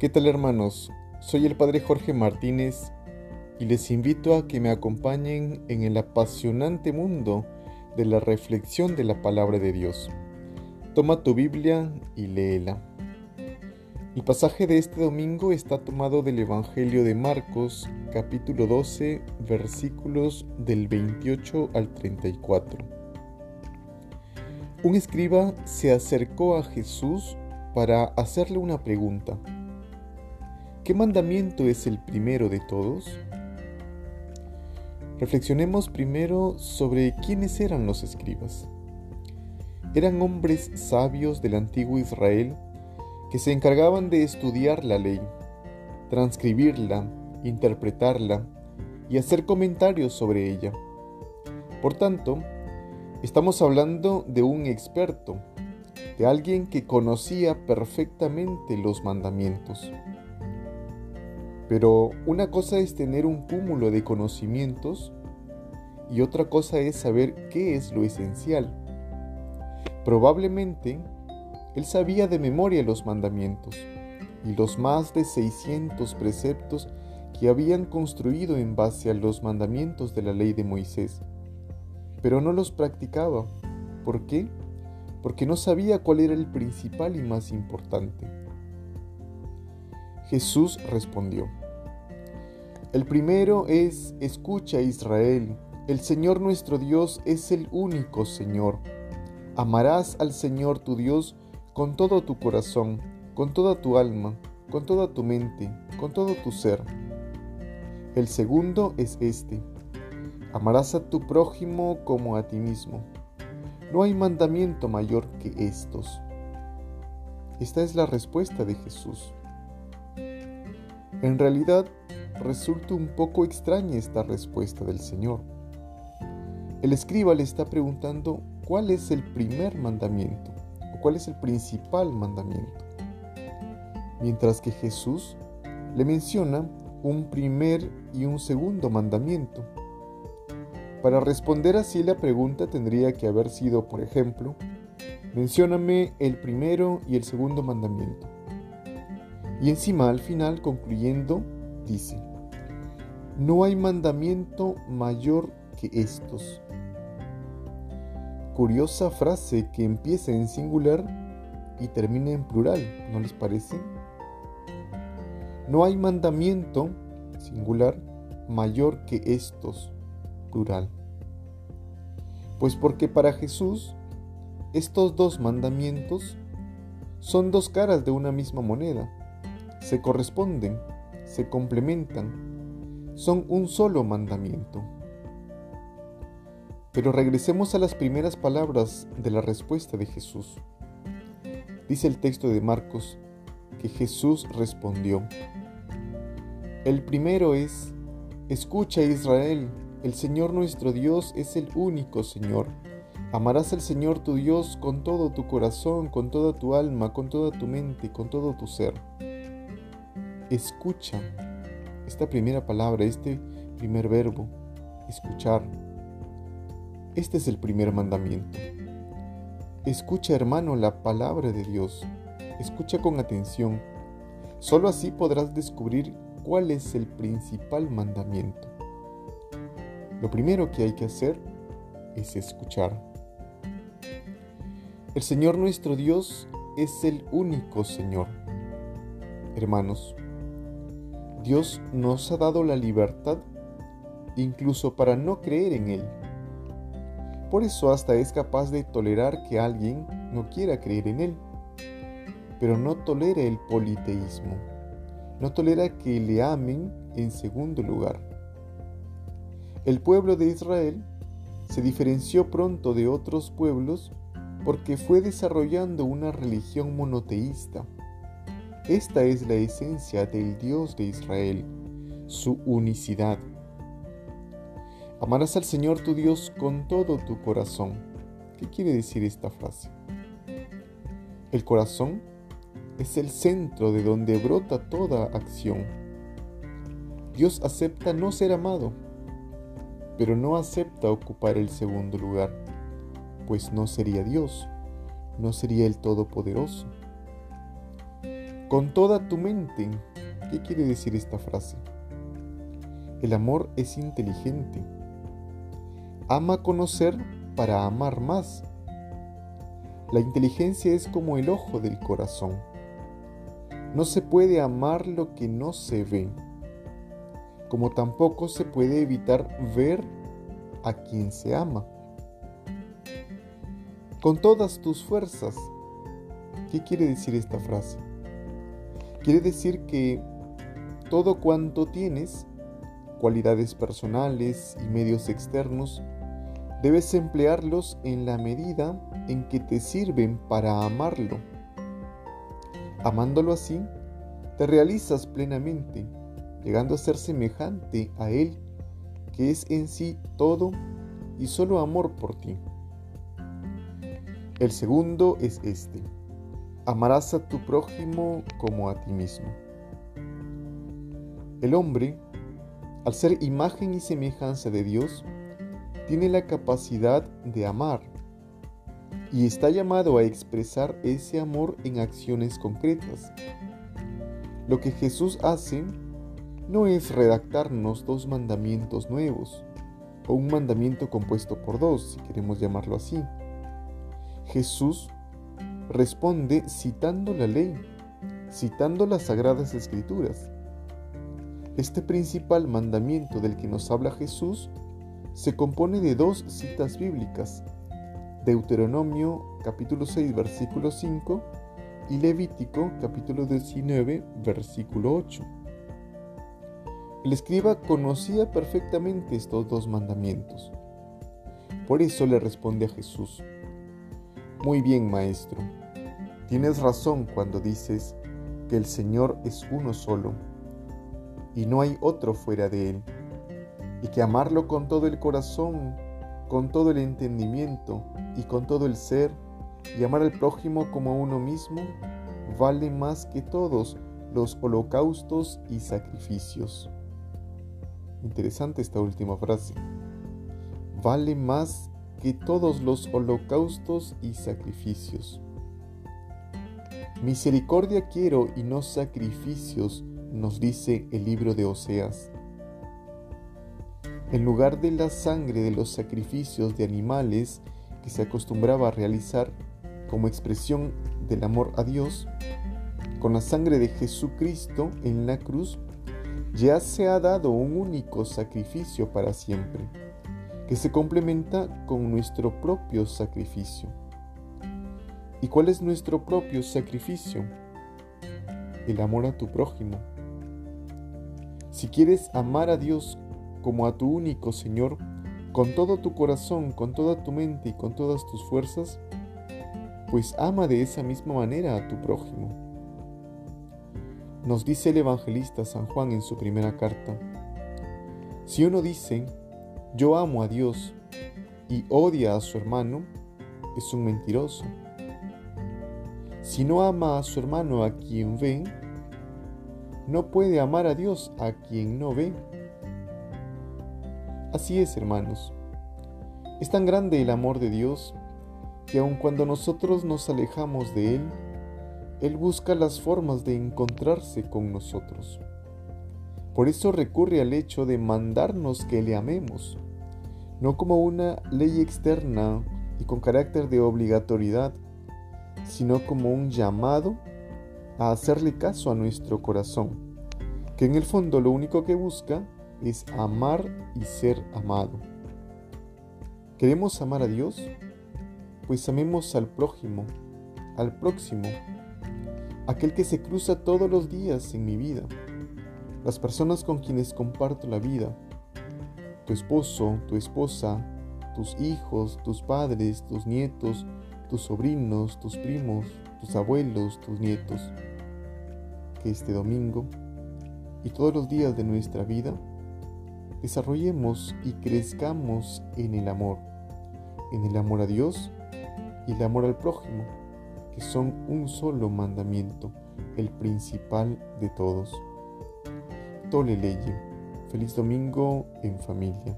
¿Qué tal hermanos? Soy el Padre Jorge Martínez y les invito a que me acompañen en el apasionante mundo de la reflexión de la palabra de Dios. Toma tu Biblia y léela. El pasaje de este domingo está tomado del Evangelio de Marcos, capítulo 12, versículos del 28 al 34. Un escriba se acercó a Jesús para hacerle una pregunta. ¿Qué mandamiento es el primero de todos? Reflexionemos primero sobre quiénes eran los escribas. Eran hombres sabios del antiguo Israel que se encargaban de estudiar la ley, transcribirla, interpretarla y hacer comentarios sobre ella. Por tanto, estamos hablando de un experto, de alguien que conocía perfectamente los mandamientos. Pero una cosa es tener un cúmulo de conocimientos y otra cosa es saber qué es lo esencial. Probablemente él sabía de memoria los mandamientos y los más de 600 preceptos que habían construido en base a los mandamientos de la ley de Moisés, pero no los practicaba. ¿Por qué? Porque no sabía cuál era el principal y más importante. Jesús respondió, el primero es, escucha Israel, el Señor nuestro Dios es el único Señor. Amarás al Señor tu Dios con todo tu corazón, con toda tu alma, con toda tu mente, con todo tu ser. El segundo es este. Amarás a tu prójimo como a ti mismo. No hay mandamiento mayor que estos. Esta es la respuesta de Jesús. En realidad, resulta un poco extraña esta respuesta del Señor. El escriba le está preguntando cuál es el primer mandamiento o cuál es el principal mandamiento, mientras que Jesús le menciona un primer y un segundo mandamiento. Para responder así la pregunta tendría que haber sido, por ejemplo, mencióname el primero y el segundo mandamiento. Y encima al final concluyendo, dice, no hay mandamiento mayor que estos. Curiosa frase que empieza en singular y termina en plural, ¿no les parece? No hay mandamiento singular mayor que estos, plural. Pues porque para Jesús estos dos mandamientos son dos caras de una misma moneda se corresponden, se complementan, son un solo mandamiento. Pero regresemos a las primeras palabras de la respuesta de Jesús. Dice el texto de Marcos que Jesús respondió, El primero es, escucha Israel, el Señor nuestro Dios es el único Señor. Amarás al Señor tu Dios con todo tu corazón, con toda tu alma, con toda tu mente, con todo tu ser escucha esta primera palabra, este primer verbo, escuchar. Este es el primer mandamiento. Escucha, hermano, la palabra de Dios. Escucha con atención. Solo así podrás descubrir cuál es el principal mandamiento. Lo primero que hay que hacer es escuchar. El Señor nuestro Dios es el único Señor. Hermanos, Dios nos ha dado la libertad incluso para no creer en Él. Por eso hasta es capaz de tolerar que alguien no quiera creer en Él, pero no tolera el politeísmo, no tolera que le amen en segundo lugar. El pueblo de Israel se diferenció pronto de otros pueblos porque fue desarrollando una religión monoteísta esta es la esencia del Dios de Israel, su unicidad. Amarás al Señor tu Dios con todo tu corazón. ¿Qué quiere decir esta frase? El corazón es el centro de donde brota toda acción. Dios acepta no ser amado, pero no acepta ocupar el segundo lugar, pues no sería Dios, no sería el Todopoderoso. Con toda tu mente. ¿Qué quiere decir esta frase? El amor es inteligente. Ama conocer para amar más. La inteligencia es como el ojo del corazón. No se puede amar lo que no se ve, como tampoco se puede evitar ver a quien se ama. Con todas tus fuerzas. ¿Qué quiere decir esta frase? Quiere decir que todo cuanto tienes, cualidades personales y medios externos, debes emplearlos en la medida en que te sirven para amarlo. Amándolo así, te realizas plenamente, llegando a ser semejante a Él, que es en sí todo y solo amor por ti. El segundo es este amarás a tu prójimo como a ti mismo. El hombre, al ser imagen y semejanza de Dios, tiene la capacidad de amar y está llamado a expresar ese amor en acciones concretas. Lo que Jesús hace no es redactarnos dos mandamientos nuevos o un mandamiento compuesto por dos, si queremos llamarlo así. Jesús responde citando la ley, citando las sagradas escrituras. Este principal mandamiento del que nos habla Jesús se compone de dos citas bíblicas, Deuteronomio capítulo 6 versículo 5 y Levítico capítulo 19 versículo 8. El escriba conocía perfectamente estos dos mandamientos. Por eso le responde a Jesús, Muy bien, maestro, Tienes razón cuando dices que el Señor es uno solo y no hay otro fuera de Él, y que amarlo con todo el corazón, con todo el entendimiento y con todo el ser, y amar al prójimo como a uno mismo, vale más que todos los holocaustos y sacrificios. Interesante esta última frase. Vale más que todos los holocaustos y sacrificios. Misericordia quiero y no sacrificios, nos dice el libro de Oseas. En lugar de la sangre de los sacrificios de animales que se acostumbraba a realizar como expresión del amor a Dios, con la sangre de Jesucristo en la cruz, ya se ha dado un único sacrificio para siempre, que se complementa con nuestro propio sacrificio. ¿Y cuál es nuestro propio sacrificio? El amor a tu prójimo. Si quieres amar a Dios como a tu único Señor, con todo tu corazón, con toda tu mente y con todas tus fuerzas, pues ama de esa misma manera a tu prójimo. Nos dice el evangelista San Juan en su primera carta, si uno dice, yo amo a Dios y odia a su hermano, es un mentiroso. Si no ama a su hermano a quien ve, no puede amar a Dios a quien no ve. Así es, hermanos. Es tan grande el amor de Dios que aun cuando nosotros nos alejamos de Él, Él busca las formas de encontrarse con nosotros. Por eso recurre al hecho de mandarnos que le amemos, no como una ley externa y con carácter de obligatoriedad, sino como un llamado a hacerle caso a nuestro corazón, que en el fondo lo único que busca es amar y ser amado. ¿Queremos amar a Dios? Pues amemos al prójimo, al próximo, aquel que se cruza todos los días en mi vida, las personas con quienes comparto la vida, tu esposo, tu esposa, tus hijos, tus padres, tus nietos, tus sobrinos, tus primos, tus abuelos, tus nietos. Que este domingo y todos los días de nuestra vida desarrollemos y crezcamos en el amor, en el amor a Dios y el amor al prójimo, que son un solo mandamiento, el principal de todos. Tole leye. Feliz domingo en familia.